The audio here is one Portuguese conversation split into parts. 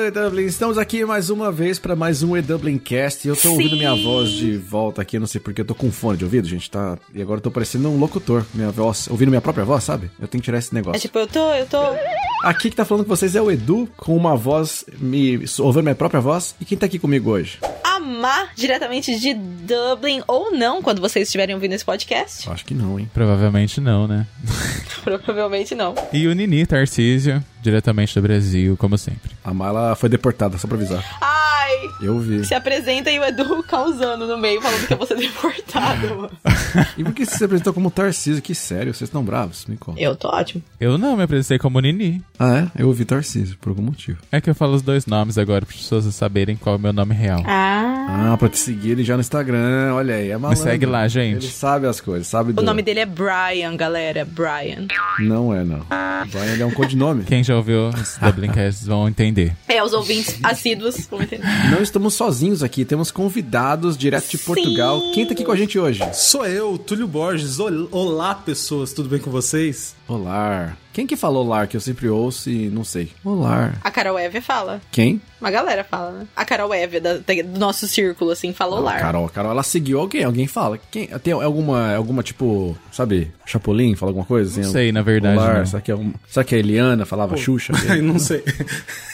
do Dublin, estamos aqui mais uma vez para mais um E-Dublin Cast. Eu tô Sim. ouvindo minha voz de volta aqui, eu não sei porque eu tô com fone de ouvido, gente, tá? E agora eu tô parecendo um locutor, minha voz, ouvindo minha própria voz, sabe? Eu tenho que tirar esse É negócio. tipo, eu tô, eu tô. Aqui que tá falando com vocês é o Edu, com uma voz, me ouvindo minha própria voz. E quem tá aqui comigo hoje? Amar diretamente de Dublin ou não, quando vocês estiverem ouvindo esse podcast. Acho que não, hein? Provavelmente não, né? Provavelmente não. E o Nini Tarcísio, diretamente do Brasil, como sempre. A Mala foi deportada, só pra avisar. Eu vi. Se apresenta e o Edu causando no meio, falando que eu vou ser deportado, mano. E por que você se apresentou como Tarcísio? Que sério, vocês estão bravos? Me conta. Eu tô ótimo. Eu não me apresentei como Nini. Ah, é? Eu ouvi Tarcísio, por algum motivo. É que eu falo os dois nomes agora para as pessoas saberem qual é o meu nome real. Ah. Ah, pra te seguir ele já no Instagram, olha aí, é Me malandro. segue lá, Ele gente. sabe as coisas, sabe O do... nome dele é Brian, galera. Brian. Não é, não. Brian ele é um codinome. Quem já ouviu os Dublincasts vão entender. É, os ouvintes assíduos vão entender. Não estamos sozinhos aqui, temos convidados direto de Sim. Portugal. Quem tá aqui com a gente hoje? Sou eu, Túlio Borges. Ol- Olá, pessoas, tudo bem com vocês? Olá. Quem que falou lar que eu sempre ouço e não sei? Olá. A Carol Eve fala. Quem? Uma galera fala, né? A Carol Eve, da- da- do nosso círculo, assim, falou lá. Carol, Carol, ela seguiu alguém, alguém fala. Quem, tem alguma, alguma tipo, sabe, Chapolin, fala alguma coisa? Assim, Não sei, na verdade, não. será que, é um, será que a Eliana falava Xuxa? Ai, não sei.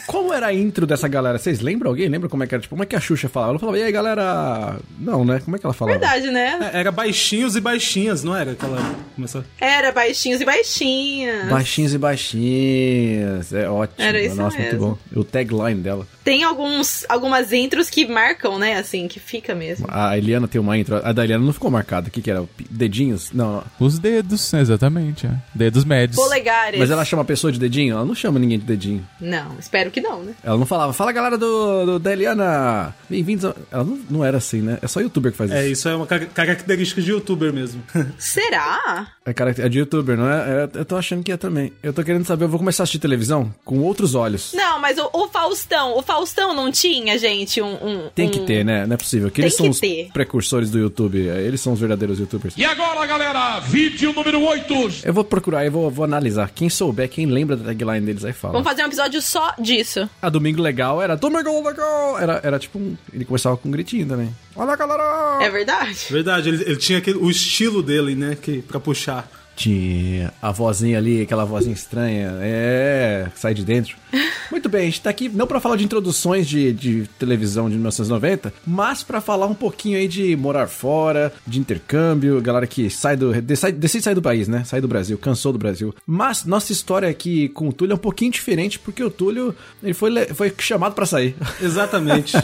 Qual era a intro dessa galera? Vocês lembram? Alguém lembra como é que era? Tipo, como é que a Xuxa falava? Ela falava, e aí, galera... Não, né? Como é que ela falava? Verdade, né? Era baixinhos e baixinhas, não era? Aquela. Começou... Era baixinhos e baixinhas. Baixinhos e baixinhas. É ótimo. Era isso Nossa, muito mesmo. bom. O tagline dela. Tem alguns, algumas intros que marcam, né? Assim, que fica mesmo. A Eliana tem uma intro. A da Eliana não ficou marcada. O que que era? Dedinhos? Não. Os dedos, exatamente. é. Dedos médios. Polegares. Mas ela chama a pessoa de dedinho? Ela não chama ninguém de dedinho. Não, espero que não, né? Ela não falava, fala galera do, do da Eliana, bem-vindos. a-" Ela não, não era assim, né? É só youtuber que faz É, isso. isso é uma car- característica de youtuber mesmo. Será? É, é de youtuber, não é? É, Eu tô achando que é também. Eu tô querendo saber, eu vou começar a assistir televisão com outros olhos. Não, mas o, o Faustão, o Faustão não tinha, gente, um. um- Tem que um- ter, né? Não é possível. Que Tem eles são que os ter. precursores do YouTube. Eles são os verdadeiros youtubers. E agora, galera, vídeo número 8. Eu vou procurar, eu vou, vou analisar. Quem souber, quem lembra da tagline deles, aí fala. Vamos fazer um episódio só disso. A Domingo Legal era Domingo Legal! Era, era tipo um. Ele começava com um gritinho também. Olha, galera! É verdade? Verdade, ele, ele tinha aquele, o estilo dele, né? Que, pra puxar. Tinha a vozinha ali, aquela vozinha estranha. É, sai de dentro. Muito bem, a gente tá aqui não pra falar de introduções de, de televisão de 1990, mas pra falar um pouquinho aí de morar fora, de intercâmbio, galera que sai do. Decide, sair do país, né? Sai do Brasil, cansou do Brasil. Mas nossa história aqui com o Túlio é um pouquinho diferente, porque o Túlio ele foi, foi chamado pra sair. Exatamente.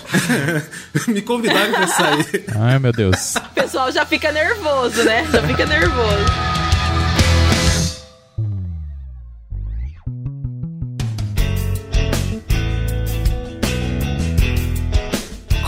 Me convidaram pra sair. Ai, meu Deus. O pessoal já fica nervoso, né? Já fica nervoso.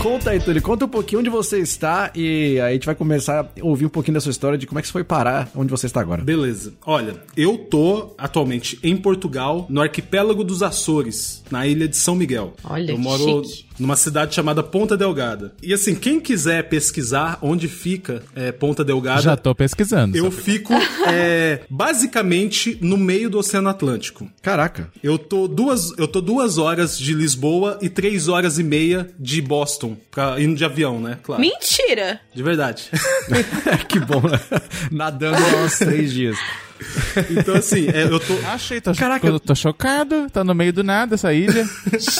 Conta aí, Túlio, conta um pouquinho onde você está e aí a gente vai começar a ouvir um pouquinho da sua história de como é que você foi parar onde você está agora. Beleza. Olha, eu tô atualmente em Portugal, no arquipélago dos Açores, na ilha de São Miguel. Olha, eu moro chique. Numa cidade chamada Ponta Delgada. E assim, quem quiser pesquisar onde fica é, Ponta Delgada, Já tô pesquisando. eu fico é, basicamente no meio do Oceano Atlântico. Caraca. Eu tô duas, eu tô duas horas de Lisboa e três horas e meia de Boston, pra, indo de avião, né? Claro. Mentira! De verdade. que bom, né? Nadando há uns três dias. Então, assim, é, eu tô. Achei, tô, Caraca. tô, tô chocado. Tá no meio do nada essa ilha.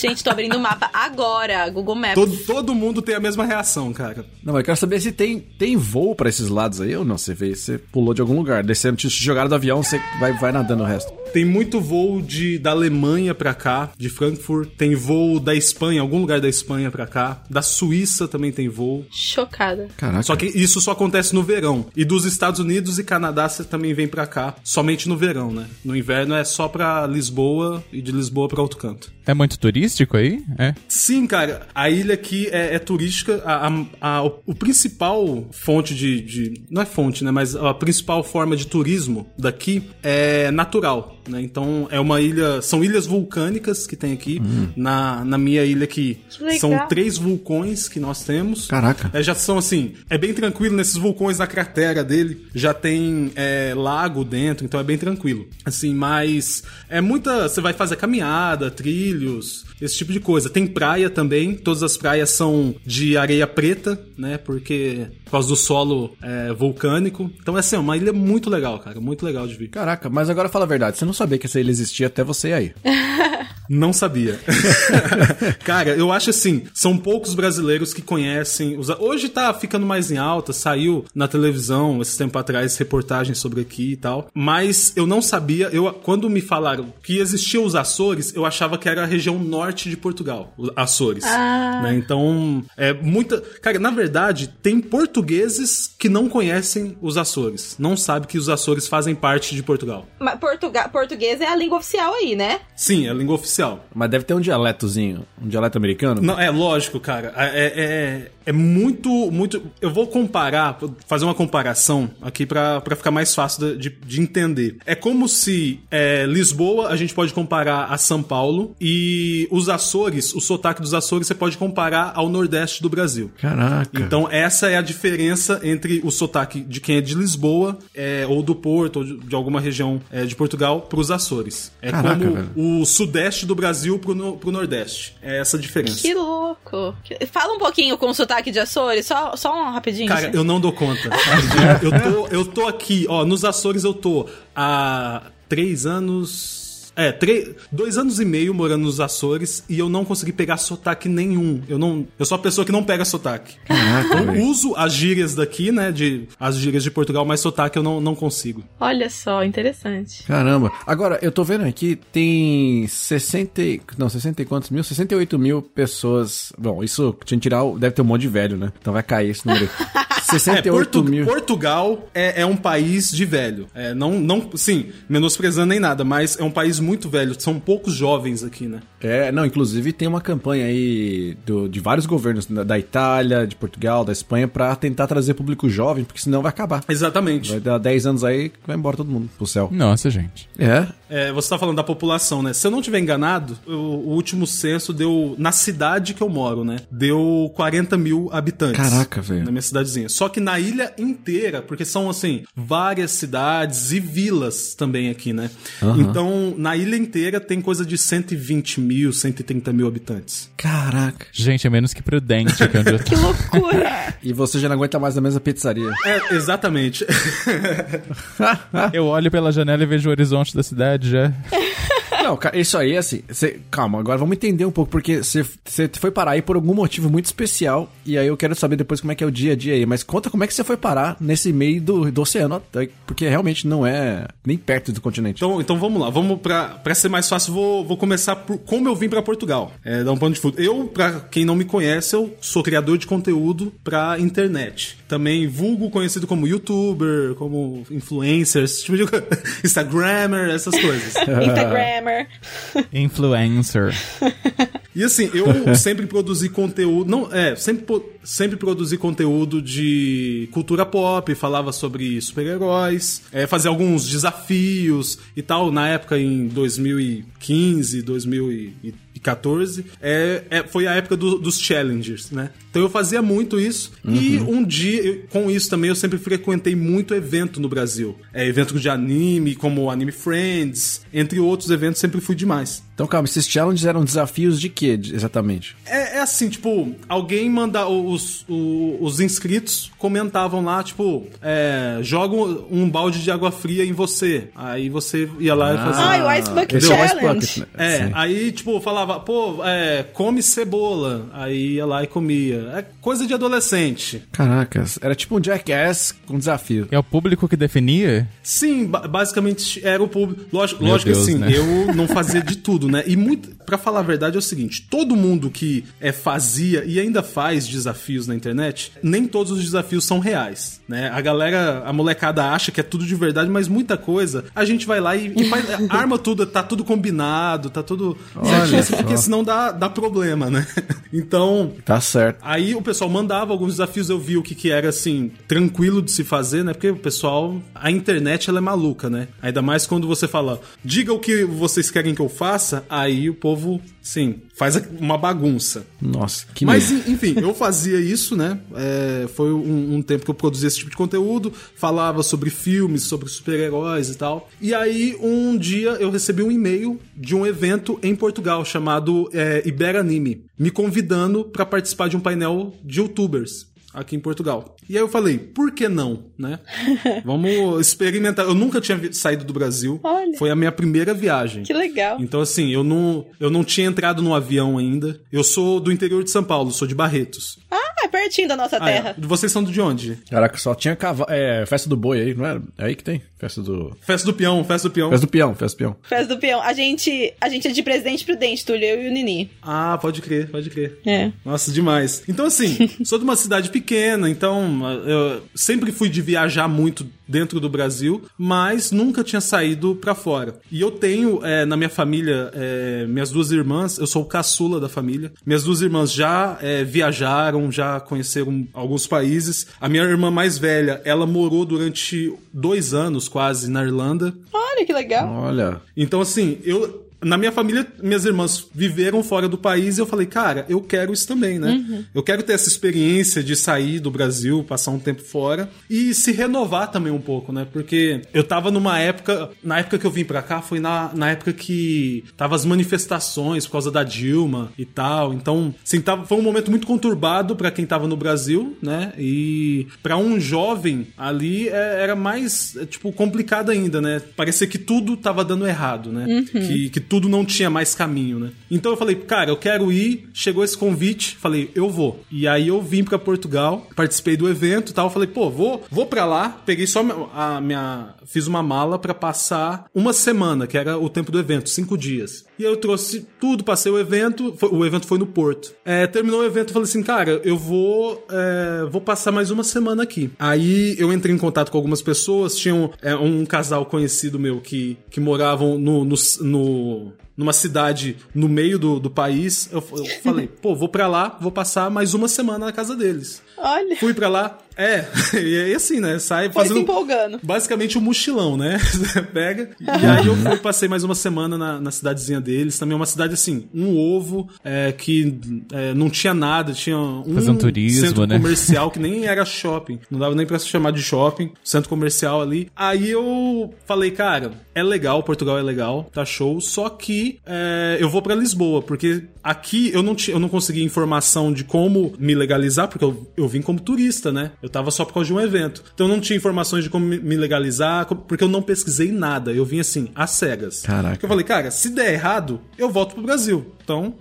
Gente, tô abrindo o mapa agora, Google Maps. Todo, todo mundo tem a mesma reação, cara. Não, mas eu quero saber se tem, tem voo pra esses lados aí ou não. Você veio, você pulou de algum lugar, descendo, te jogaram do avião, você vai, vai nadando o resto. Tem muito voo de, da Alemanha pra cá, de Frankfurt. Tem voo da Espanha, algum lugar da Espanha pra cá. Da Suíça também tem voo. Chocada. Caraca. Só que isso só acontece no verão. E dos Estados Unidos e Canadá você também vem pra cá, somente no verão, né? No inverno é só pra Lisboa e de Lisboa pra outro canto. É muito turístico aí? É. Sim, cara, a ilha aqui é, é turística. A, a- a- o, o principal fonte de, de- Não é fonte, né? Mas a principal forma de turismo daqui é natural. Né? Então é uma ilha. São ilhas vulcânicas que tem aqui. Na, na minha ilha aqui são três vulcões que nós temos. Caraca. É, já são assim, é bem tranquilo nesses vulcões na cratera dele, já tem é, lago dentro, então é bem tranquilo. Assim, mas é muita, você vai fazer caminhada, trilhos, esse tipo de coisa. Tem praia também, todas as praias são de areia preta, né? Porque por causa do solo é, vulcânico. Então, é assim, é uma ilha muito legal, cara. Muito legal de vir. Caraca, mas agora fala a verdade, você não sabia que essa ilha existia até você aí. Não sabia. Cara, eu acho assim, são poucos brasileiros que conhecem. Os... Hoje tá ficando mais em alta, saiu na televisão esse tempo atrás reportagens sobre aqui e tal. Mas eu não sabia, eu quando me falaram que existiam os Açores, eu achava que era a região norte de Portugal, Açores. Ah. Né? Então, é muita. Cara, na verdade, tem portugueses que não conhecem os Açores. Não sabem que os Açores fazem parte de Portugal. Mas Portuga português é a língua oficial aí, né? Sim, é a língua oficial. Mas deve ter um dialetozinho, um dialeto americano. Não, é lógico, cara. É, é, é muito, muito. Eu vou comparar, fazer uma comparação aqui pra pra ficar mais fácil de, de entender. É como se é, Lisboa a gente pode comparar a São Paulo e os Açores, o sotaque dos Açores você pode comparar ao Nordeste do Brasil. Caraca. Então, essa é a diferença entre o sotaque de quem é de Lisboa, é, ou do Porto, ou de, de alguma região é, de Portugal, para os Açores. É Caraca, como velho. o sudeste do Brasil pro, no, pro Nordeste. É essa a diferença. Que louco. Fala um pouquinho com o sotaque de Açores, só, só um rapidinho. Cara, assim. eu não dou conta. eu, tô, eu tô aqui, ó, nos Açores eu tô há três anos. É, três, dois anos e meio morando nos Açores e eu não consegui pegar sotaque nenhum. Eu não, eu sou a pessoa que não pega sotaque. Caraca, Eu uso as gírias daqui, né, de as gírias de Portugal, mas sotaque eu não, não consigo. Olha só, interessante. Caramba. Agora, eu tô vendo aqui, tem 60. e- Não, 60 e quantos mil? 68 mil pessoas. Bom, isso, tinha que tirar. Deve ter um monte de velho, né? Então vai cair esse número. aí. É, 68 Portu- mil. Portugal é, é um país de velho. É, não, não, sim, menosprezando nem nada, mas é um país muito velho. São poucos jovens aqui, né? É, não, inclusive tem uma campanha aí do- de vários governos, da, da Itália, de Portugal, da Espanha, pra tentar trazer público jovem, porque senão vai acabar. Exatamente. Vai dar 10 anos aí, vai embora todo mundo pro céu. Nossa, gente. É? É, você tá falando da população, né? Se eu não tiver enganado, o, o último censo deu, na cidade que eu moro, né? Deu 40 mil habitantes. Caraca, velho. Na minha cidadezinha. Só que na ilha inteira, porque são, assim, várias cidades e vilas também aqui, né? Então, na ilha inteira tem coisa de 120 mil, 130 mil habitantes. Caraca. Gente, é menos que prudente que onde eu tô. Que loucura. E você já não aguenta mais na mesma pizzaria. É, exatamente. Eu olho pela janela e vejo o horizonte da cidade já. Não, cara, isso aí, assim, você- calma, agora vamos entender um pouco, porque você foi parar aí por algum motivo muito especial, e aí eu quero saber depois como é que é o dia a dia aí, mas conta como é que você foi parar nesse meio do, do oceano, porque realmente não é nem perto do continente. Então, então vamos lá, vamos pra, pra ser mais fácil, vou, vou começar por como eu vim pra Portugal. É, dar um pano de fundo. Eu, pra quem não me conhece, eu sou criador de conteúdo pra internet. Também vulgo conhecido como youtuber, como influencer, esse tipo de coisa. Instagrammer, essas coisas. Instagrammer. Influencer. E assim, eu sempre produzi conteúdo. Não, é, sempre, sempre produzi conteúdo de cultura pop, falava sobre super-heróis, é, fazia alguns desafios e tal. Na época, em 2015, 2014, é, é, foi a época do- dos challengers, né? Então eu fazia muito isso. E um dia, eu- com isso também, eu sempre frequentei muito evento no Brasil. É, evento de anime, como Anime Friends, entre outros eventos, sempre fui demais. Então, calma, esses challenges eram desafios de quê, exatamente? É, é assim, tipo, alguém manda os, o- os inscritos comentavam lá, tipo, é, joga um, balde de água fria em você. Aí você ia lá e fazia. Ah, o Ice Bucket é o Ice Challenge. Bucket, né? É, Sim. aí, tipo, falava, pô, é, come cebola. Aí ia lá e comia. É coisa de adolescente. Caracas, era tipo um jackass com desafio. É o público que definia? Sim, ba- basicamente era o público. Lógico, Meu lógico Deus, que sim, né? eu não fazia de tudo, né? E muito, para falar a verdade é o seguinte, todo mundo que é, fazia e ainda faz desafios na internet, nem todos os desafios são reais, né? A galera, a molecada acha que é tudo de verdade, mas muita coisa, a gente vai lá e, e faz, arma tudo, tá tudo combinado, tá tudo certinho, só. porque senão dá, dá problema, né? Então, Tá certo. Aí o pessoal mandava alguns desafios, eu vi o que, que era, assim, tranquilo de se fazer, né? Porque o pessoal, a internet, ela é maluca, né? Ainda mais quando você fala, diga o que vocês querem que eu faça, aí o povo, sim, faz uma bagunça. Nossa, que Mas, en- enfim, eu fazia isso, né? É, foi um, um tempo que eu produzia esse tipo de conteúdo, falava sobre filmes, sobre super-heróis e tal. E aí, um dia, eu recebi um e-mail de um evento em Portugal chamado é, Iberanime, me convidando para participar de um painel de youtubers aqui em Portugal. E aí eu falei, por que não, né? Vamos experimentar. Eu nunca tinha saído do Brasil. Olha. Foi a minha primeira viagem. Que legal. Então, assim, eu não, eu não tinha entrado no avião ainda. Eu sou do interior de São Paulo, sou de Barretos. Ah, pertinho da nossa Ah, é. terra. Vocês são de onde? Caraca, só tinha cavalo. É, festa do boi aí, não é? É aí que tem? Festa do. Festa do Peão, Festa do Peão. Festa do peão, festa do peão. Festa do peão. A gente, a gente é de Presidente Prudente, Túlio, eu e o Nini. Ah, pode crer, pode crer. É. Nossa, demais. Então, assim, sou de uma cidade pequena, então eu sempre fui de viajar muito dentro do Brasil, mas nunca tinha saído pra fora. E eu tenho é, na minha família, é, minhas duas irmãs, eu sou o caçula da família. Minhas duas irmãs já é, viajaram, já conheceram alguns países. A minha irmã mais velha, ela morou durante dois anos quase na Irlanda. Olha que legal. Olha. Então, assim, eu. Na minha família, minhas irmãs viveram fora do país e eu falei, cara, eu quero isso também, né? Eu quero ter essa experiência de sair do Brasil, passar um tempo fora e se renovar também um pouco, né? Porque eu tava numa época. Na época que eu vim pra cá, foi na, na época que tava as manifestações por causa da Dilma e tal. Então, assim, tava, foi um momento muito conturbado pra quem tava no Brasil, né? E pra um jovem ali é, era mais, é, tipo, complicado ainda, né? Parecia que tudo tava dando errado, né? Que, que tudo não tinha mais caminho, né? Então eu falei, cara, eu quero ir. Chegou esse convite, falei, eu vou. E aí eu vim pra Portugal, participei do evento e tal. Falei, pô, vou, vou pra lá. Peguei só a minha. Fiz uma mala pra passar uma semana, que era o tempo do evento, cinco dias. E aí eu trouxe tudo, passei o evento. foi- o evento foi no Porto. É, terminou o evento, eu falei assim, cara, eu vou, é, vou passar mais uma semana aqui. Aí eu entrei em contato com algumas pessoas. Tinha um, é, um casal conhecido meu que, que moravam no, no, no- numa cidade no meio do, do país. Eu, eu falei, pô, vou pra lá, vou passar mais uma semana na casa deles. Olha. Fui pra lá. É, e aí assim, né? Sai Foi se fazendo empolgando. basicamente um mochilão, né? Pega. E aí eu fui, passei mais uma semana na, na cidadezinha deles. Também é uma cidade assim, um ovo é, que é, não tinha nada, tinha um um turismo, centro né? comercial que nem era shopping. Não dava nem pra se chamar de shopping, centro comercial ali. Aí eu falei, cara, é legal, Portugal é legal, tá show. Só que é, eu vou pra Lisboa, porque aqui eu não, eu não consegui informação de como me legalizar, porque eu, eu vim como turista, né? Eu tava só por causa de um evento. Então eu não tinha informações de como me- legalizar, porque eu não pesquisei nada. Eu vim assim, às cegas. Caraca. Porque eu falei, cara, se der errado, eu volto pro Brasil. Então,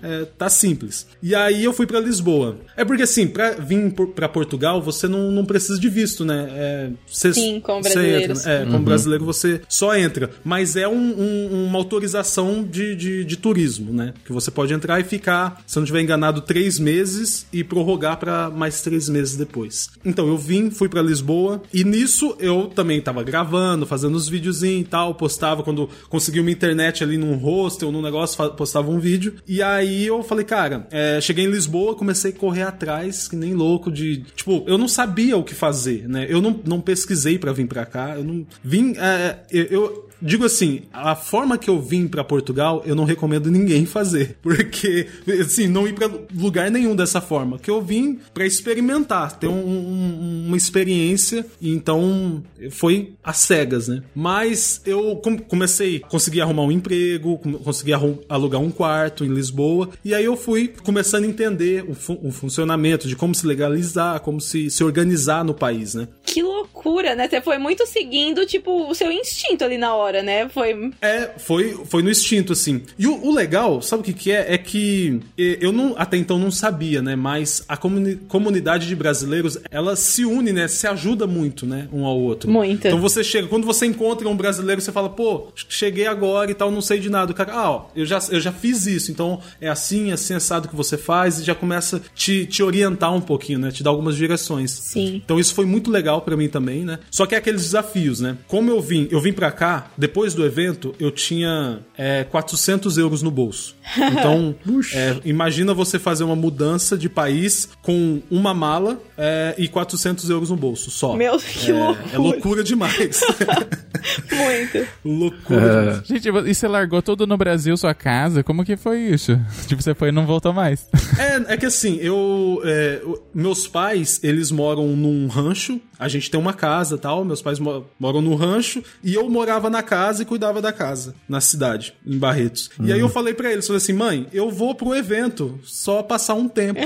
é, tá simples. E aí eu fui pra Lisboa. É porque assim, pra vir pra Portugal, você não, não precisa de visto, né? É, você- Sim, como você brasileiros. entra, é, como brasileiro você só entra. Mas é um- um- uma autorização de, de, de turismo, né? Que você pode entrar e ficar, se não estiver enganado, três meses e prorrogar pra mais três meses depois. Então eu vim, fui pra Lisboa e nisso eu também tava gravando, fazendo os videozinhos e tal, postava quando consegui uma internet ali num hostel, num negócio, postava um vídeo. E aí eu falei, cara, é, cheguei em Lisboa, comecei a correr atrás, que nem louco de. Tipo, eu não sabia o que fazer, né? Eu não, não pesquisei pra vir pra cá, eu não. Vim. é, eu- eu digo assim, a forma que eu vim pra Portugal, eu não recomendo ninguém fazer, porque assim, não ir pra lugar nenhum dessa forma, que eu vim pra experimentar, ter um- um- uma experiência, então foi às cegas, né? Mas eu com- comecei, consegui arrumar um emprego, consegui alugar um quarto em Lisboa, e aí eu fui começando a entender o, fu- o funcionamento de como se legalizar, como se, se organizar no país, né? Que loucura, né? Você foi muito seguindo, tipo, o seu instinto ali na hora, né? Foi. É, foi, foi no instinto, assim. E o, o legal, sabe o que, que é? É que eu não, até então não sabia, né? Mas a comuni- comunidade de brasileiros, ela se une, né? Se ajuda muito, né? Um ao outro. Muito. Então você chega, quando você encontra um brasileiro, você fala, pô, cheguei agora e tal, não sei de nada. O cara, ah, ó, eu já, eu já fiz isso, então é assim, assim, assado que você faz, e já começa a te, te orientar um pouquinho, né? Te dar algumas direções. Sim. Então isso foi muito legal pra mim também, né? Só que é aqueles desafios, né? Como eu vim, eu vim pra cá, depois do evento, eu tinha é, 400 euros no bolso. Então, é, imagina você fazer uma mudança de país com uma mala é, e 400 euros no bolso só. Meu, que é, loucura. é loucura demais. Muito. loucura demais. Gente, e você largou tudo no Brasil, sua casa? Como que foi isso? Tipo, você foi e não voltou mais. É, é que assim, eu. é, meus pais, eles moram num rancho. A gente tem uma casa e tal. Meus pais mo- moram no rancho. E eu morava na casa e cuidava da casa, na cidade, em Barretos. E aí eu falei pra eles: falei assim, mãe, eu vou pro evento só passar um tempo.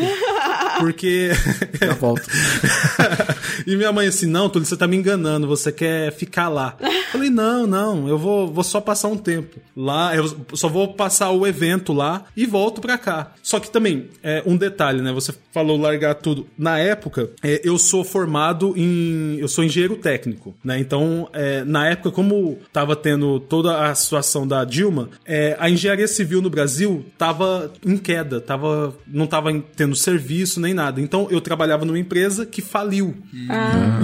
Porque. Já volto. e minha mãe assim, não, Túlio, você tá me enganando, você quer ficar lá. Falei, não, não, eu vou, vou só passar um tempo lá, eu só vou passar o evento lá e volto pra cá. Só que também, é, um detalhe, né, você falou largar tudo. Na época, é, eu sou formado em, eu sou engenheiro técnico, né, então, é, na época, como tava tendo toda a situação da Dilma, é, a engenharia civil no Brasil tava em queda, tava, não tava tendo serviço nem nada. Então, eu trabalhava numa empresa que faliu.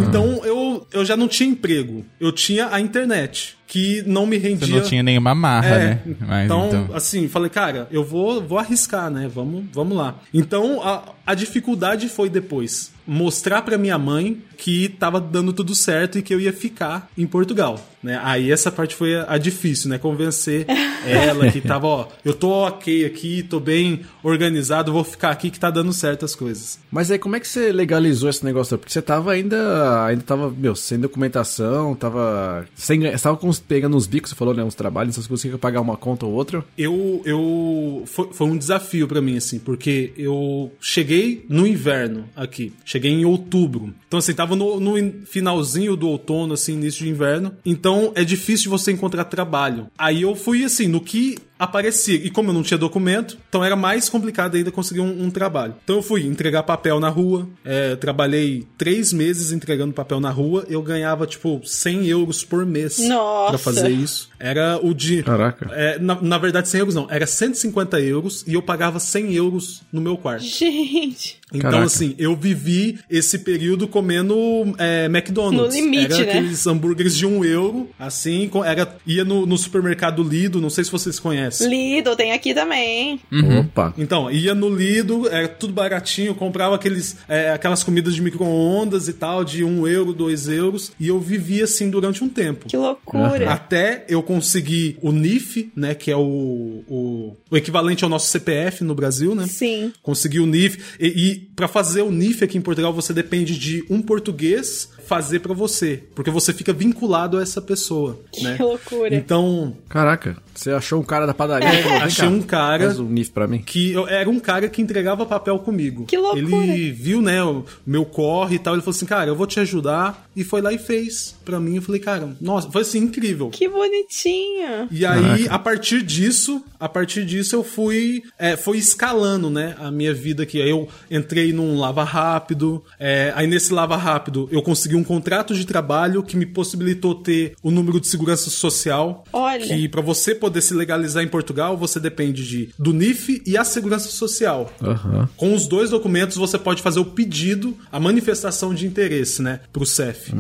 Então eu, eu já não tinha emprego. Eu tinha a internet, que não me rendia. Você não tinha nenhuma marra, É, né? Mas, então, assim, falei, cara, eu vou, vou arriscar, né? Vamos, vamos lá. Então, a, a dificuldade foi depois mostrar pra minha mãe que tava dando tudo certo e que eu ia ficar em Portugal, né? Aí essa parte foi a, a difícil, né? Convencer ela que tava, ó, eu tô ok aqui, tô bem organizado, vou ficar aqui que tá dando certo as coisas. Mas aí, como é que você legalizou esse negócio? Porque você tava ainda. Ainda tava, meu, sem documentação, tava. Sem, você tava com, pegando uns bicos, você falou, né? Uns trabalhos, você conseguia pagar uma conta ou outra. eu, eu foi, foi um desafio pra mim assim, porque eu cheguei no inverno aqui, cheguei em outubro. Então assim, tava no, no in- finalzinho do outono assim, início de inverno. Então é difícil você encontrar trabalho. Aí eu fui assim, no que aparecia. E como eu não tinha documento, então era mais complicado ainda conseguir um, um trabalho. Então eu fui entregar papel na rua, é, trabalhei três meses entregando papel na rua, eu ganhava tipo 100 euros por mês pra fazer isso. Era o de. Caraca. É, na, na verdade, 100 euros não. Era 150 euros e eu pagava 100 euros no meu quarto. Gente. Então, Caraca. assim, eu vivi esse período comendo é, No McDonald's. limite, era né? aqueles hambúrgueres de um euro, assim, era, ia no, no supermercado Lido, não sei se vocês conhecem. Lidl tem aqui também. Opa. Então, ia no Lido, era tudo baratinho, comprava aqueles, é, aquelas comidas de micro-ondas e tal, de um euro, dois euros, e eu vivia assim durante um tempo. Que loucura. Até eu conseguir o NIF, né, que é o, o, o equivalente ao nosso CPF no Brasil, né? Sim. Conseguir o NIF. E, e para fazer o NIF aqui em Portugal, você depende de um português fazer pra você, porque você fica vinculado a essa pessoa, Que né? loucura. Então, Caraca, você achou um cara da padaria? falou, "Vem achei cá, um cara Faz um NIF pra mim. que eu, era um cara que entregava papel comigo. Que loucura. Ele viu, né, o meu corre e tal, ele falou assim, cara, eu vou te ajudar, e foi lá e fez pra mim. Eu falei, cara, nossa, foi assim, incrível. Que bonitinho. E aí, a partir disso, a partir disso eu fui, é, foi escalando, né, a minha vida aqui. Aí eu entrei num Lava Rápido, é, aí nesse Lava Rápido eu consegui um contrato de trabalho que me possibilitou ter o número de segurança social. Olha. Que para você poder se legalizar em Portugal, você depende de, do NIF e a segurança social. Aham. Com os dois documentos, você pode fazer o pedido, a manifestação de interesse, né, pro CEF.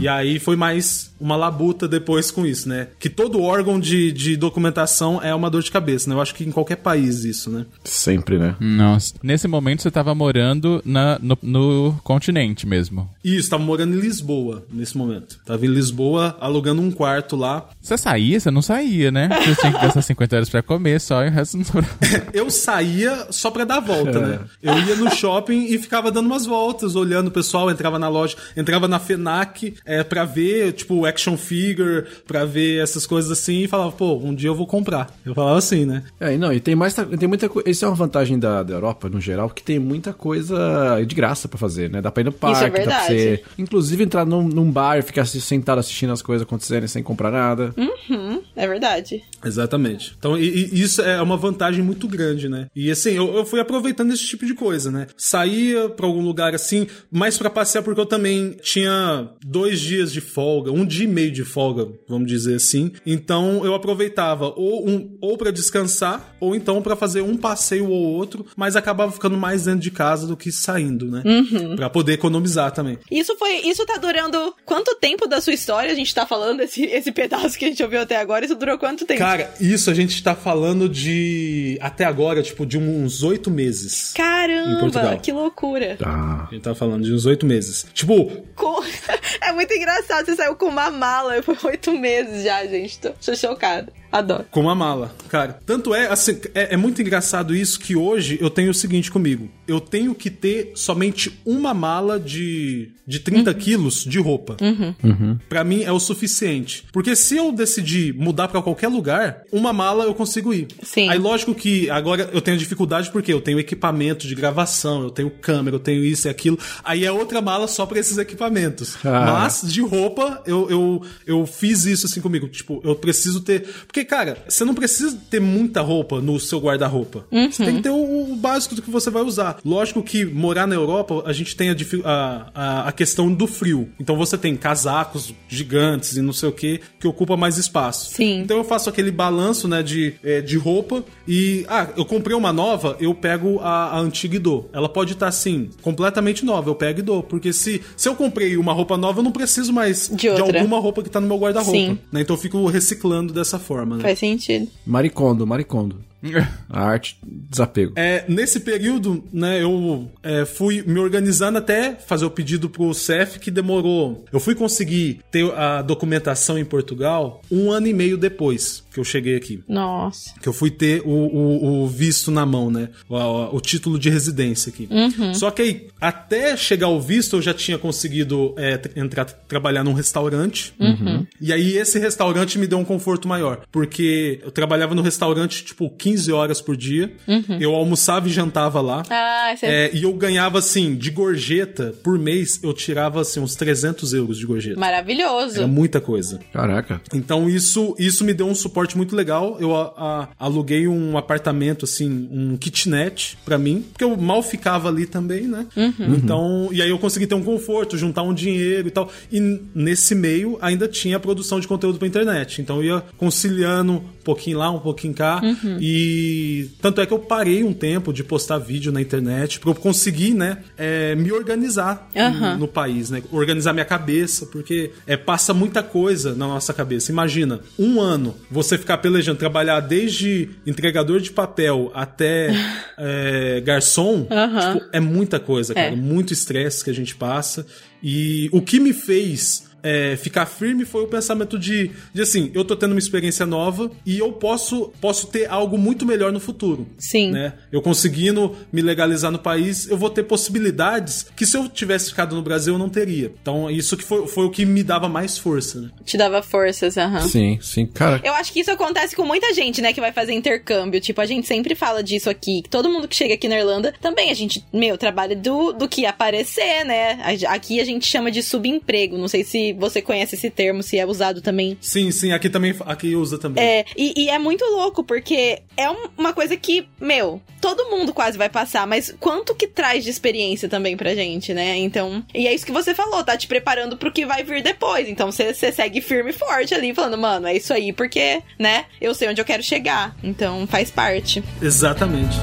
E aí foi mais uma labuta depois com isso, né? Que todo órgão de, de documentação é uma dor de cabeça, né? Eu acho que em qualquer país isso, né? Sempre, né? Nossa. Nesse momento você tava morando na, no, no continente mesmo. Isso, tava morando em Lisboa nesse momento. Tava em Lisboa alugando um quarto lá. Você saía? Você não saía, né? Você tinha que gastar 50 euros pra comer só e o resto não. Eu saía só pra dar volta, né? Eu ia no shopping e ficava dando umas voltas, olhando o pessoal, entrava na loja, entrava na FENAC é, pra ver, tipo, action figure, pra ver essas coisas assim, e falava, pô, um dia eu vou comprar. Eu falava assim, né? É, e não, e tem mais. Tem muita coisa. Isso é uma vantagem da, da Europa, no geral, que tem muita coisa de graça pra fazer, né? Dá pra ir no parque, é dá pra você. Inclusive entrar num, num bar e ficar sentado assistindo as coisas acontecerem sem comprar nada. É verdade. Exatamente. Então, e, e isso é uma vantagem muito grande, né? E assim, eu, eu fui aproveitando esse tipo de coisa, né? Saía pra algum lugar assim, mais pra passear, porque eu também tinha dois dias de folga, um dia e meio de folga, vamos dizer assim. Então eu aproveitava ou, um, ou para descansar, ou então pra fazer um passeio ou outro, mas acabava ficando mais dentro de casa do que saindo, né? Pra poder economizar também. Isso foi. Isso tá durando quanto tempo da sua história? A gente tá falando esse, esse pedaço que a gente ouviu até agora. Isso durou quanto tempo? Cara, isso a gente tá falando de. Até agora, tipo, de uns oito meses. Caramba, que loucura. Ah. A gente tá falando de uns oito meses. Tipo, Com- É muito engraçado, você saiu com uma mala por oito meses já, gente. Tô, tô chocada. Adoro. Com uma mala, cara. Tanto é, assim, é, é muito engraçado isso que hoje eu tenho o seguinte comigo. Eu tenho que ter somente uma mala de, de 30 quilos de roupa. Pra mim é o suficiente. Porque se eu decidir mudar pra qualquer lugar, uma mala eu consigo ir. Sim. Aí lógico que agora eu tenho dificuldade porque eu tenho equipamento de gravação, eu tenho câmera, eu tenho isso e aquilo. Aí é outra mala só pra esses equipamentos. Ah. Mas de roupa, eu, eu, eu fiz isso assim comigo. Tipo, eu preciso ter. Porque, cara, você não precisa ter muita roupa no seu guarda-roupa. Você tem que ter o, o básico do que você vai usar. Lógico que morar na Europa, a gente tem a, a, a, questão do frio. Então você tem casacos gigantes e não sei o que, que ocupa mais espaço. Sim. Então eu faço aquele balanço, né, de, é, de roupa e, ah, eu comprei uma nova, eu pego a, a antiga e dou. Ela pode estar, assim, completamente nova, eu pego e dou. Porque se, se eu comprei uma roupa nova, eu não preciso mais De outra. alguma roupa que tá no meu guarda-roupa. Né? Então eu fico reciclando dessa forma? Faz sentido. Maricondo, maricondo. A arte, desapego. É, nesse período, né, eu é, fui me organizando até fazer o pedido pro CEF, que demorou. Eu fui conseguir ter a documentação em Portugal um ano e meio depois que eu cheguei aqui. Nossa. Que eu fui ter o, o- o visto na mão, né? O, o- o título de residência aqui. Só que aí, até chegar o visto, eu já tinha conseguido é, entrar, trabalhar num restaurante. E aí, esse restaurante me deu um conforto maior. Porque eu trabalhava no restaurante, tipo, 15 horas por dia. Eu almoçava e jantava lá. Ah, você... É, e eu ganhava, assim, de gorjeta, por mês, eu tirava, assim, uns 300 euros de gorjeta. Maravilhoso. Era muita coisa. Caraca. Então isso, isso me deu um suporte muito legal. Eu a- a- aluguei um apartamento, assim, um kitnet pra mim, porque eu mal ficava ali também, né? Então, e aí eu consegui ter um conforto, juntar um dinheiro e tal. E nesse meio ainda tinha a produção de conteúdo pra internet. Então eu ia conciliando um pouquinho lá, um pouquinho cá. E tanto é que eu parei um tempo de postar vídeo na internet pra eu conseguir, né, é, me organizar Aham. no país, né? Organizar minha cabeça, porque é, passa muita coisa na nossa cabeça. Imagina, um ano você ficar pelejando, trabalhar desde entregador de papel até é, garçom, Aham. tipo, é muita coisa, cara. É. Muito estresse que a gente passa. E o que me fez é, ficar firme foi o pensamento de, de assim, eu tô tendo uma experiência nova e eu posso, posso ter algo muito melhor no futuro. Sim. Né? Eu conseguindo me legalizar no país, eu vou ter possibilidades que se eu tivesse ficado no Brasil eu não teria. Então isso que foi, foi o que me dava mais força. Né? Te dava forças, aham. Sim, sim. Cara, Eu acho que isso acontece com muita gente, né, que vai fazer intercâmbio. Tipo, a gente sempre fala disso aqui. Todo mundo que chega aqui na Irlanda também, a gente, meu, trabalha do, do que aparecer, né? Aqui a gente chama de subemprego. Não sei se você conhece esse termo, se é usado também. Sim, sim, aqui também aqui usa também. É, e, e é muito louco, porque é um- uma coisa que, meu, todo mundo quase vai passar, mas quanto que traz de experiência também pra gente, né? Então, e é isso que você falou, tá te preparando pro que vai vir depois. Então você você segue firme e forte ali, falando, mano, é isso aí, porque, né, eu sei onde eu quero chegar. Então faz parte. Exatamente.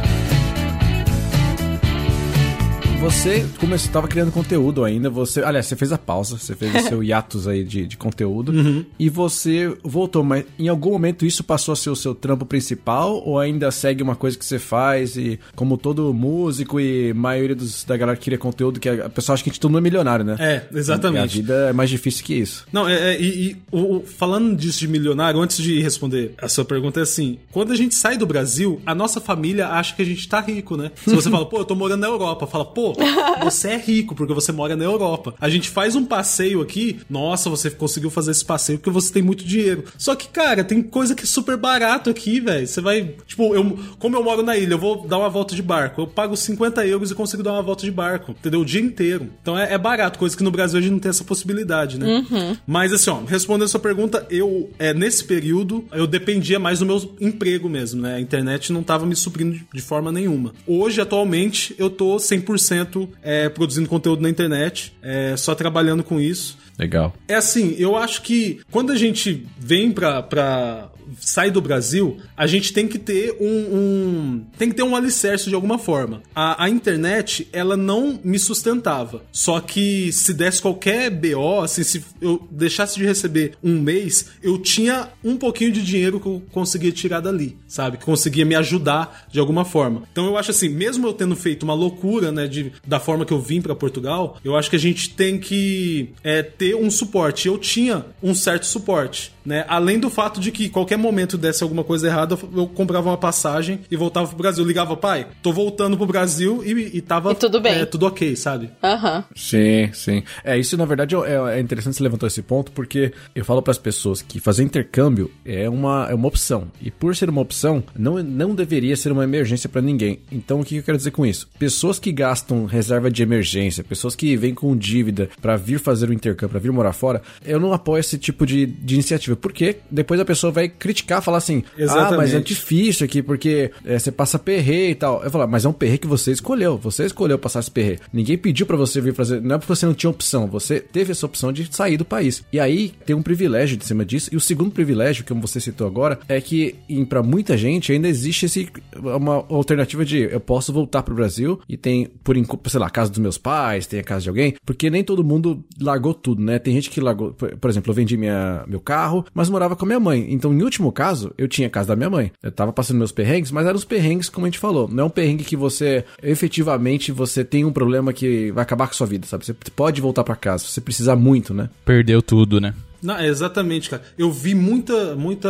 Você começou, tava criando conteúdo ainda, você... Aliás, você fez a pausa, você fez o seu hiatus aí de, de conteúdo, e você voltou, mas em algum momento isso passou a ser o seu trampo principal, ou ainda segue uma coisa que você faz, e como todo músico e maioria dos, da galera que cria conteúdo, que a, pessoa acha que a gente todo mundo é milionário, né? É, exatamente. E a vida é mais difícil que isso. Não, é, é, e, e o- falando disso de milionário, antes de responder a sua pergunta, é assim: quando a gente sai do Brasil, a nossa família acha que a gente tá rico, né? Se você fala, pô, eu tô morando na Europa, fala, pô, você é rico porque você mora na Europa. A gente faz um passeio aqui, nossa, você conseguiu fazer esse passeio porque você tem muito dinheiro. Só que, cara, tem coisa que é super barato aqui, velho. Você vai, tipo, eu, como eu moro na ilha, eu vou dar uma volta de barco. Eu pago 50 euros e consigo dar uma volta de barco, entendeu? O dia inteiro. Então é, é barato, coisa que no Brasil a gente não tem essa possibilidade, né? Mas assim, ó, respondendo a sua pergunta, eu, é, nesse período, eu dependia mais do meu emprego mesmo, né? A internet não tava me suprindo de, de forma nenhuma. Hoje, atualmente, eu tô 100% é, produzindo conteúdo na internet, é, só trabalhando com isso. Legal. É assim, eu acho que quando a gente vem pra, pra sai do Brasil, a gente tem que ter um, um- tem que ter um alicerce de alguma forma. A, a internet, ela não me sustentava. Só que se desse qualquer BO, assim, se eu deixasse de receber um mês, eu tinha um pouquinho de dinheiro que eu conseguia tirar dali, sabe? Que conseguia me ajudar de alguma forma. Então eu acho assim, mesmo eu tendo feito uma loucura, né, de, da forma que eu vim pra Portugal, eu acho que a gente tem que é, ter um suporte. Eu tinha um certo suporte. Né? Além do fato de que qualquer momento desse alguma coisa errada, eu comprava uma passagem e voltava pro Brasil. Ligava, pai, tô voltando pro Brasil e, e tava E tudo bem. é, tudo ok, sabe? Aham. Sim, sim. É, isso na verdade é, é interessante você levantar esse ponto, porque eu falo para as pessoas que fazer intercâmbio é uma, é uma opção. E por ser uma opção, não, não deveria ser uma emergência para ninguém. Então o que eu quero dizer com isso? Pessoas que gastam reserva de emergência, pessoas que vêm com dívida para vir fazer o intercâmbio, para vir morar fora, eu não apoio esse tipo de, de iniciativa. Porque depois a pessoa vai criticar, falar assim: ah, mas é Exatamente. difícil aqui, porque é, você passa perre e tal. Eu falo, "Ah, mas é um perre que você escolheu. Você escolheu passar esse perre. Ninguém pediu pra você vir fazer. Não é porque você não tinha opção. Você teve essa opção de sair do país. E aí tem um privilégio de cima disso. E o segundo privilégio, que você citou agora, é que pra muita gente ainda existe esse, uma alternativa de eu posso voltar pro Brasil e tem, por sei lá, a casa dos meus pais, tem a casa de alguém, porque nem todo mundo largou tudo, né? Tem gente que largou, por por exemplo, eu vendi minha, meu carro, mas morava com a minha mãe. Então, em último caso, eu tinha a casa da minha mãe. Eu tava passando meus perrengues, mas eram os perrengues, como a gente falou. Não é um perrengue que você, efetivamente, você tem um problema que vai acabar com a sua vida, sabe? Você pode voltar pra casa, se você precisar muito, né? Perdeu tudo, né? Não, exatamente, cara. Eu vi muita, muita,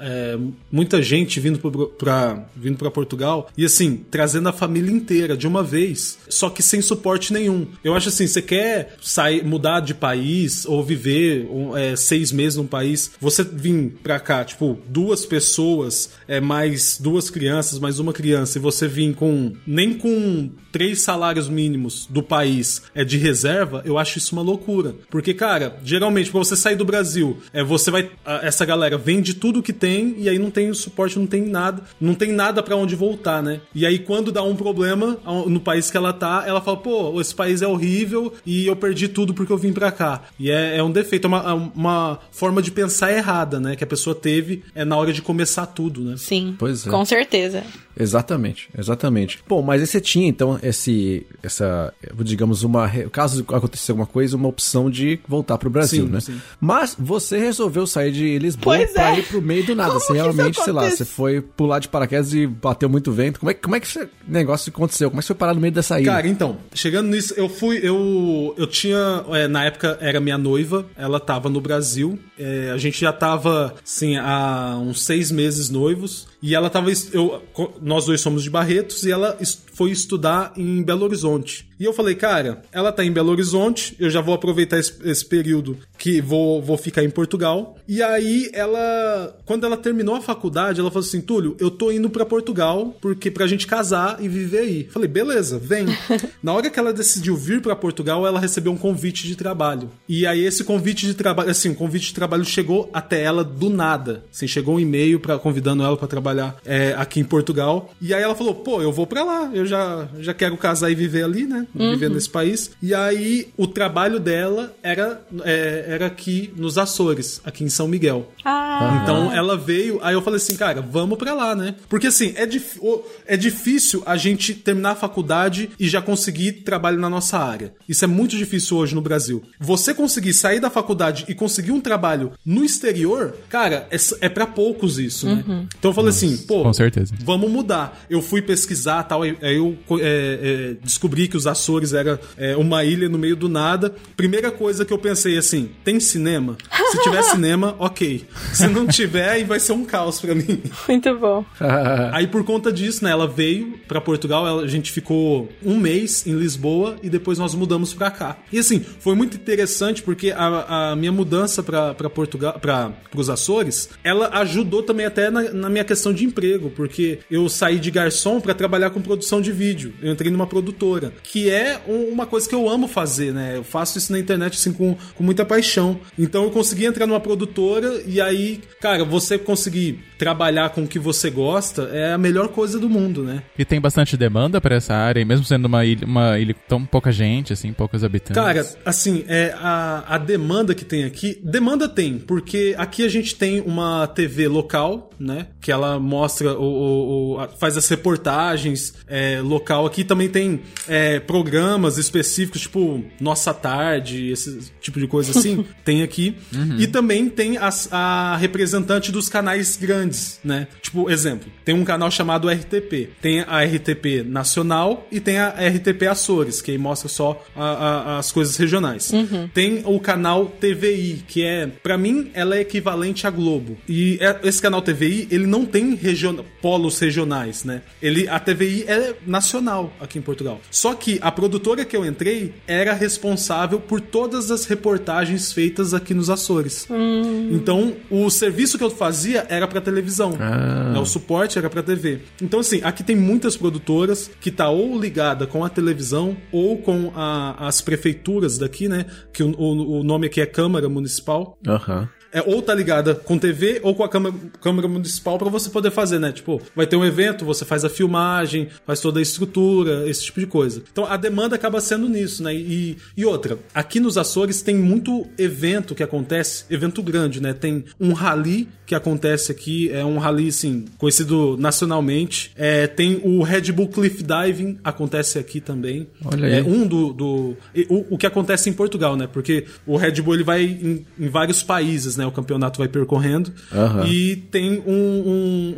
é, muita gente vindo pra, vindo pra Portugal e assim, trazendo a família inteira de uma vez, só que sem suporte nenhum. Eu acho assim, você quer sair, mudar de país ou viver é, seis meses num país, você vir pra cá, tipo, duas pessoas, é, mais duas crianças, mais uma criança, e você vir com, nem com três salários mínimos do país é de reserva, eu acho isso uma loucura. Porque, cara, geralmente, pra você sair do Brasil, é, você vai. Essa galera vende tudo que tem e aí não tem o suporte, não tem nada. Não tem nada pra onde voltar, né? E aí, quando dá um problema no país que ela tá, ela fala, pô, esse país é horrível e eu perdi tudo porque eu vim pra cá. E é, é um defeito, é uma, uma forma de pensar errada, né? Que a pessoa teve é na hora de começar tudo, né? Sim. Pois é. Com certeza. Exatamente, exatamente. Bom, mas aí você tinha então esse, essa, digamos, uma, caso acontecer alguma coisa, uma opção de voltar pro Brasil, Sim, né? sim. Mas você resolveu sair de Lisboa Pois pra é. ir pro meio do nada. Como Você isso realmente, sei lá, você foi pular de paraquedas e bateu muito vento. Como é, que- como é que esse negócio aconteceu? Como é que você foi parar no meio dessa ilha? Cara, então, chegando nisso, eu fui, eu, eu tinha, é, na época era minha noiva, ela tava no Brasil, é, a gente já tava, assim, há uns seis meses noivos, e ela tava, eu, nós dois somos de Barretos, e ela foi estudar em Belo Horizonte. E eu falei, cara, ela tá em Belo Horizonte, eu já vou aproveitar esse, esse período que vou, vou ficar em Portugal. E aí ela, quando ela terminou a faculdade, ela falou assim, Túlio, eu tô indo pra Portugal porque pra gente casar e viver aí. Falei, beleza, vem. Na hora que ela decidiu vir pra Portugal, ela recebeu um convite de trabalho. E aí esse convite de trabalho, assim, o convite de trabalho chegou até ela do nada. Assim, chegou um e-mail para convidando ela pra trabalhar é, aqui em Portugal. E aí ela falou, pô, eu vou pra lá, eu já, já quero casar e viver ali, né? Viver nesse país. E aí o trabalho dela era, é, era aqui nos Açores, aqui em São Miguel. Ah, Então ela veio, aí eu falei assim, cara, vamos pra lá, né? Porque assim, é, dif- é difícil a gente terminar a faculdade e já conseguir trabalho na nossa área. Isso é muito difícil hoje no Brasil. Você conseguir sair da faculdade e conseguir um trabalho no exterior, cara, é, é para poucos isso, né? Então eu falei assim, pô, com certeza. vamos mudar. Eu fui pesquisar tal, aí eu é, é, descobri que os Açores era é, uma ilha no meio do nada. Primeira coisa que eu pensei assim, tem cinema? Se tiver cinema, ok. Se não tiver, aí vai ser um caos pra mim. muito bom. Aí por conta disso, né, ela veio pra Portugal, ela- a gente ficou um mês em Lisboa e depois nós mudamos pra cá. E assim, foi muito interessante porque a, a minha mudança pra pra Portugal, para os Açores, ela ajudou também até na, na minha questão questão de emprego, porque eu saí de garçom para trabalhar com produção de vídeo. Eu entrei numa produtora, que é um- uma coisa que eu amo fazer, né? Eu faço isso na internet assim com, com muita paixão. Então eu consegui entrar numa produtora e aí, cara, você conseguir trabalhar com o que você gosta é a melhor coisa do mundo, né? E tem bastante demanda pra essa área, e mesmo sendo uma ilha, uma ilha com tão pouca gente, assim, poucos habitantes. Cara, assim, é, a, a demanda que tem aqui. Demanda tem, porque aqui a gente tem uma TV local, né? Que ela mostra o. o- o- a- faz as reportagens é, local. Aqui também tem é, programas específicos, tipo Nossa Tarde, esse tipo de coisa assim. tem aqui. E também tem as- a representante dos canais grandes, né? Tipo, exemplo, tem um canal chamado RTP. Tem a RTP Nacional e tem a RTP Açores, que aí mostra só a- a- as coisas regionais. Tem o canal TVI, que é, pra mim, ela é equivalente à Globo. E é- esse canal TVI, ele não tem region- polos regionais, né? Ele, a TVI é nacional aqui em Portugal. Só que a produtora que eu entrei era responsável por todas as reportagens feitas aqui nos Açores. Então, o serviço que eu fazia era pra televisão. né? O suporte era pra TV. Então, assim, aqui tem muitas produtoras que tá ou ligada com a televisão ou com a- as prefeituras daqui, né? Que o, o- o nome aqui é Câmara Municipal. Aham. É, ou tá ligada com TV ou com a Câmara, Câmara Municipal pra você poder fazer, né? Tipo, vai ter um evento, você faz a filmagem, faz toda a estrutura, esse tipo de coisa. Então a demanda acaba sendo nisso, né? E, e outra, aqui nos Açores tem muito evento que acontece, evento grande, né? Tem um rally que acontece aqui, é um rally, assim, conhecido nacionalmente. É, tem o Red Bull Cliff Diving, acontece aqui também. Olha aí. É, um do. do o, o que acontece em Portugal, né? Porque o Red Bull ele vai em, em vários países, né? O campeonato vai percorrendo. Aham. E tem um,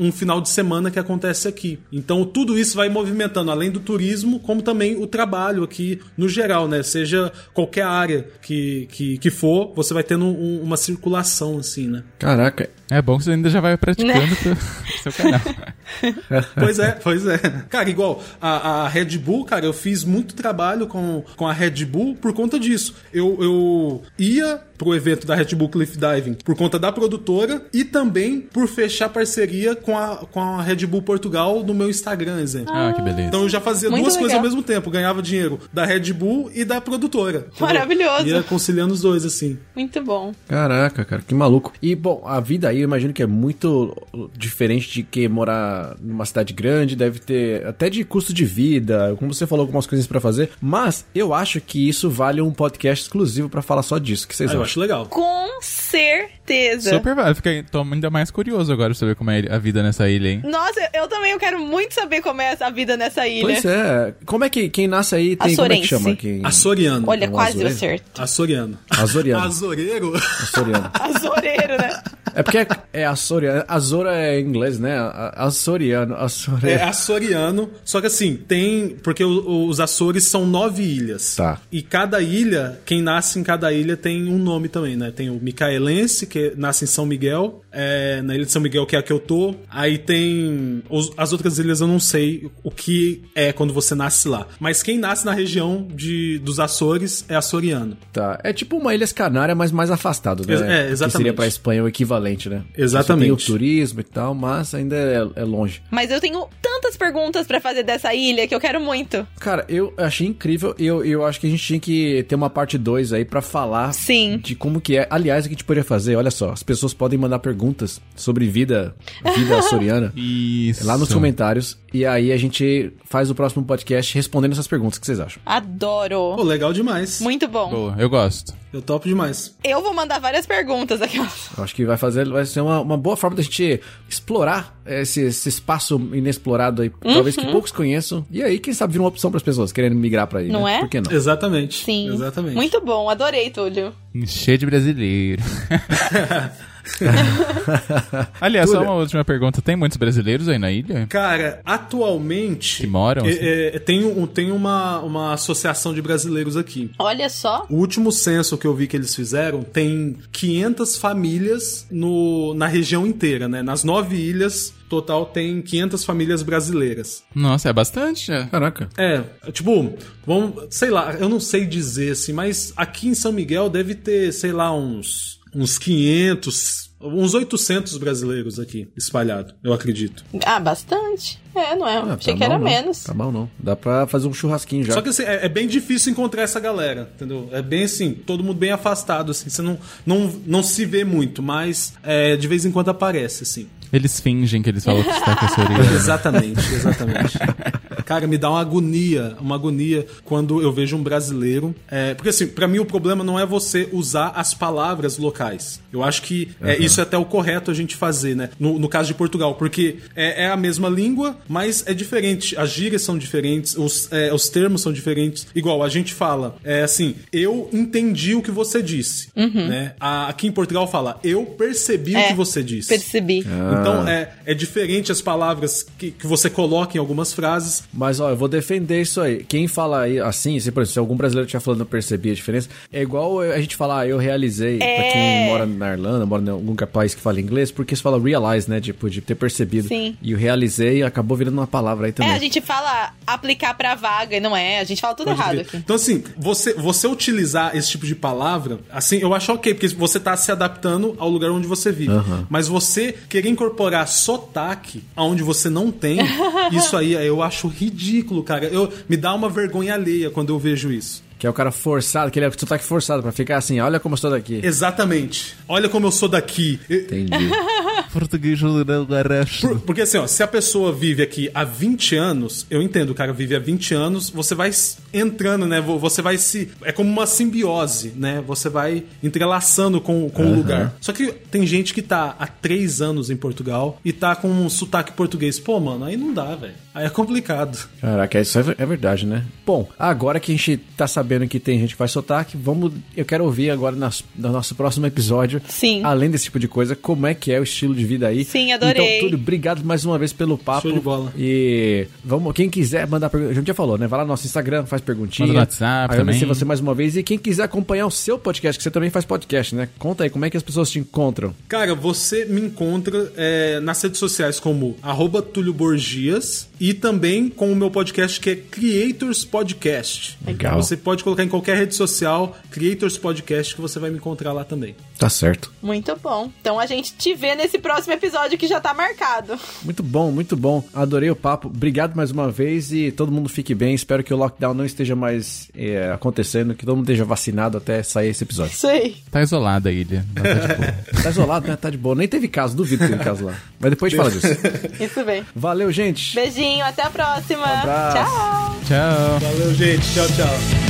um, um final de semana que acontece aqui. Então tudo isso vai movimentando, além do turismo, como também o trabalho aqui no geral, né? Seja qualquer área que, que, que for, você vai tendo um- uma circulação, assim, né? Caraca. É bom que você ainda já vai praticando pro seu canal. Pois é, pois é. Cara, igual a, a Red Bull, cara, eu fiz muito trabalho com, com a Red Bull por conta disso. Eu, eu ia pro evento da Red Bull Cliff Diving por conta da produtora e também por fechar parceria com a, com a Red Bull Portugal no meu Instagram, exemplo. Ah, que beleza. Então eu já fazia Muito duas coisas legal. ao mesmo tempo. Ganhava dinheiro da Red Bull e da produtora. Maravilhoso. Ia conciliando os dois, assim. Muito bom. Caraca, cara, que maluco. E, bom, a vida aí eu imagino que é muito diferente de que morar numa cidade grande, deve ter até de custo de vida, como você falou, algumas coisas pra fazer. Mas eu acho que isso vale um podcast exclusivo pra falar só disso. O que vocês Ah, eu acham? acho legal. Com certeza. Super vale. Fiquei, tô ainda mais curioso agora pra saber como é a vida nessa ilha, hein? Nossa, eu também eu quero muito saber como é a vida nessa ilha. Pois é. Como é que quem nasce aí tem. Como é que Açorense. chama? Quem... Açoriano. Olha, um quase deu azulejo? certo. Açoriano. Azoriano. Azoreiro? Açoriano. Azoreiro, né? É porque é, é Açoriano. Azora é em inglês, né? A- Açoriano. É Açoriano. açoriano, só que assim, tem. Porque o- os Açores são nove ilhas. Tá. E cada ilha, quem nasce em cada ilha tem um nome também, né? Tem o Micaelense, que nasce em São Miguel, é, na ilha de São Miguel, que é a que eu tô. Aí tem. os- as outras ilhas eu não sei o que é quando você nasce lá. Mas quem nasce na região de, dos Açores é açoriano. Tá. É tipo uma Ilhas Canária, mas mais afastado, né? É, Que exatamente. seria pra Espanha o equivalente, né? Exatamente. Tem o turismo e tal, mas ainda é, é longe. Mas eu tenho tantas perguntas pra fazer dessa ilha que eu quero muito. Cara, eu achei incrível e eu, eu acho que a gente tinha que ter uma parte 2 aí pra falar Sim. de como que é. Aliás, o que a gente poderia fazer, olha só, as pessoas podem mandar perguntas sobre vida, vida açoriana Isso. lá nos comentários e aí a gente faz o próximo podcast respondendo essas perguntas. O que vocês acham? Adoro. Pô, legal demais. Muito bom. Boa, eu gosto. Eu topo demais. Eu vou mandar várias perguntas aqui. Eu acho que vai fazer, vai ser uma, uma boa forma da gente explorar esse, esse espaço inexplorado aí, talvez Uhum. que poucos conheçam. E aí, quem sabe, vira uma opção para as pessoas querendo migrar para aí. Não né? é? Por que não? Exatamente. Sim. Exatamente. Muito bom. Adorei, Túlio. Cheio de brasileiro. Aliás, só Túlio. uma última pergunta. Tem muitos brasileiros aí na ilha? Cara, atualmente. Que moram, assim? é, é, tem um- tem uma, uma associação de brasileiros aqui. Olha só. O último censo que eu vi que eles fizeram tem 500 famílias no, na região inteira, né? Nas nove ilhas, total tem 500 famílias brasileiras. Nossa, é bastante. é. Caraca. É, tipo, vamos, sei lá, eu não sei dizer assim, mas aqui em São Miguel deve ter, sei lá, uns uns 500 uns 800 brasileiros aqui espalhados, eu acredito. Ah, bastante. É, não é? Ah, Achei tá que era não. menos. Tá mal não. Dá pra fazer um churrasquinho já. Só que assim, é, é bem difícil encontrar essa galera, entendeu? É bem assim, todo mundo bem afastado, assim, você não, não, não se vê muito, mas é, de vez em quando aparece, assim. Eles fingem que eles falam que está com orelha. Exatamente, exatamente. Cara, me dá uma agonia, uma agonia quando eu vejo um brasileiro. é, porque assim, pra mim o problema não é você usar as palavras locais. Eu acho que é, isso é até o correto a gente fazer, né? No, no caso de Portugal, porque é, é a mesma língua, mas é diferente. As gírias são diferentes, os, é, os termos são diferentes. Igual a gente fala, é assim, eu entendi o que você disse, né? A- aqui em Portugal fala, eu percebi o É, que você disse. Percebi. Então é, é diferente as palavras que, que você coloca em algumas frases. Mas, ó, eu vou defender isso aí. Quem fala aí assim, se, por exemplo, se algum brasileiro estiver falando eu percebi a diferença, é igual a gente falar, ah, eu realizei, pra É. quem mora na Irlanda, mora em algum país que fala inglês, porque se fala realize, né? Tipo, de ter percebido. Sim. E o realizei acabou virando uma palavra aí É, também. a gente fala aplicar pra vaga, e não é. A gente fala tudo Pode errado aqui. Então, assim, você, você utilizar esse tipo de palavra, assim, eu acho ok, porque você tá se adaptando ao lugar onde você vive. Mas você querer incorporar sotaque aonde você não tem, isso aí eu acho ridículo, cara. Eu, me dá uma vergonha alheia quando eu vejo isso. Que é o cara forçado, que ele é o sotaque forçado pra ficar assim, olha como eu estou daqui. Exatamente. Olha como eu sou daqui. Entendi. Português do Garracho. Por- porque assim, ó, se a pessoa vive aqui há 20 anos, eu entendo, o cara vive há 20 anos, você vai entrando, né? vo- Você vai se. É como uma simbiose, né? Você vai entrelaçando com, com o lugar. Só que tem gente que tá há 3 anos em Portugal e tá com um sotaque português. Pô, mano, aí não dá, velho. Aí é complicado. Caraca, isso é é verdade, né? Bom, agora que a gente tá sabendo que tem gente que faz sotaque, vamos. Eu quero ouvir agora nas- no nosso próximo episódio. Sim. Além desse tipo de coisa, como é que é o estilo de vida aí. Sim, adorei. Então, Túlio, obrigado mais uma vez pelo papo. Show de bola. E vamos, quem quiser mandar pergunta, a gente já falou, né? Vai lá no nosso Instagram, faz perguntinha. Manda no WhatsApp também. você mais uma vez. E quem quiser acompanhar o seu podcast, que você também faz podcast, né? Conta aí, como é que as pessoas te encontram? Cara, você me encontra é, nas redes sociais como arroba Túlio Borgias e também com o meu podcast que é Creators Podcast. Legal. Você pode colocar em qualquer rede social Creators Podcast que você vai me encontrar lá também. Tá certo. Muito bom. Então a gente te vê nesse próximo episódio que já tá marcado. Muito bom, muito bom. Adorei o papo. Obrigado mais uma vez e todo mundo fique bem. Espero que o lockdown não esteja mais é, acontecendo, que todo mundo esteja vacinado até sair esse episódio. Isso aí. Tá isolada a ilha. Tá de boa. Tá isolado, né? Tá de boa. Nem teve caso, duvido que teve caso lá. Mas depois a gente fala disso. Isso bem. Valeu, gente. Beijinho, até a próxima. abraço. Tchau. Tchau. Valeu, gente. Tchau, tchau.